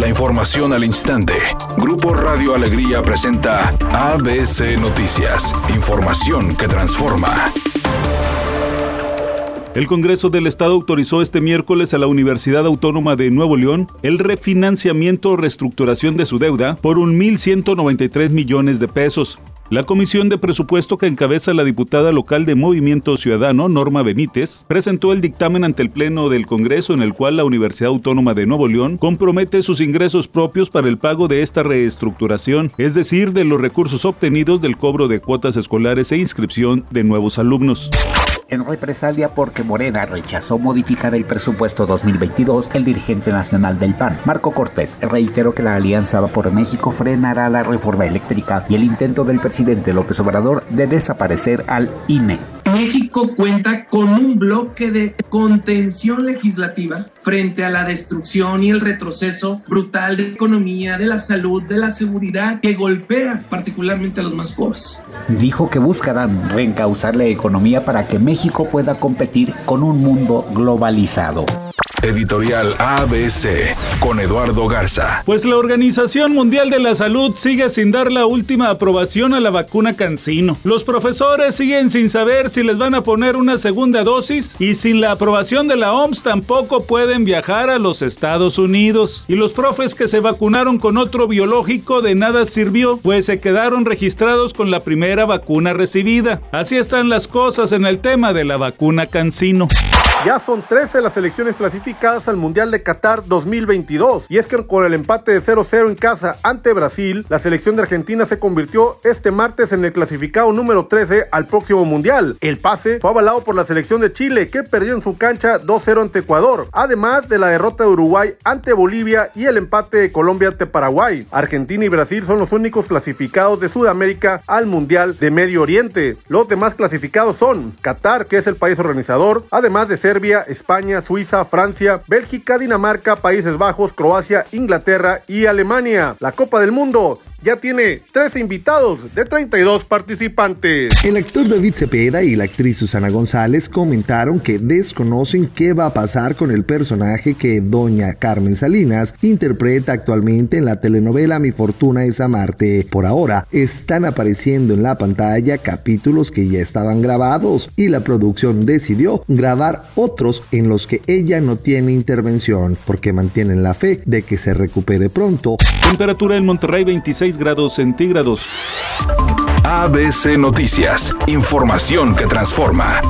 La información al instante. Grupo Radio Alegría presenta ABC Noticias. Información que transforma. El Congreso del Estado autorizó este miércoles a la Universidad Autónoma de Nuevo León el refinanciamiento o reestructuración de su deuda por 1.193 millones de pesos. La comisión de presupuesto que encabeza la diputada local de Movimiento Ciudadano, Norma Benítez, presentó el dictamen ante el Pleno del Congreso en el cual la Universidad Autónoma de Nuevo León compromete sus ingresos propios para el pago de esta reestructuración, es decir, de los recursos obtenidos del cobro de cuotas escolares e inscripción de nuevos alumnos. En represalia porque Morena rechazó modificar el presupuesto 2022, el dirigente nacional del PAN, Marco Cortés, reiteró que la Alianza Va por México frenará la reforma eléctrica y el intento del presidente López Obrador de desaparecer al INE. México cuenta con un bloque de contención legislativa frente a la destrucción y el retroceso brutal de la economía, de la salud, de la seguridad que golpea particularmente a los más pobres. Dijo que buscarán reencauzar la economía para que México pueda competir con un mundo globalizado. Editorial ABC con Eduardo Garza. Pues la Organización Mundial de la Salud sigue sin dar la última aprobación a la vacuna Cancino. Los profesores siguen sin saber si les van a poner una segunda dosis y sin la aprobación de la OMS tampoco pueden viajar a los Estados Unidos. Y los profes que se vacunaron con otro biológico de nada sirvió, pues se quedaron registrados con la primera vacuna recibida. Así están las cosas en el tema de la vacuna Cancino. Ya son 13 las selecciones clasificadas al Mundial de Qatar 2022. Y es que con el empate de 0-0 en casa ante Brasil, la selección de Argentina se convirtió este martes en el clasificado número 13 al próximo Mundial. El pase fue avalado por la selección de Chile, que perdió en su cancha 2-0 ante Ecuador, además de la derrota de Uruguay ante Bolivia y el empate de Colombia ante Paraguay. Argentina y Brasil son los únicos clasificados de Sudamérica al Mundial de Medio Oriente. Los demás clasificados son Qatar, que es el país organizador, además de ser Serbia, España, Suiza, Francia, Bélgica, Dinamarca, Países Bajos, Croacia, Inglaterra y Alemania. La Copa del Mundo ya tiene 13 invitados de 32 participantes. El actor David Cepeda y la actriz Susana González comentaron que desconocen qué va a pasar con el personaje que doña Carmen Salinas interpreta actualmente en la telenovela Mi Fortuna es Amarte. Por ahora están apareciendo en la pantalla capítulos que ya estaban grabados y la producción decidió grabar otros en los que ella no tiene intervención porque mantienen la fe de que se recupere pronto. Temperatura en Monterrey 26 grados centígrados. ABC Noticias, información que transforma.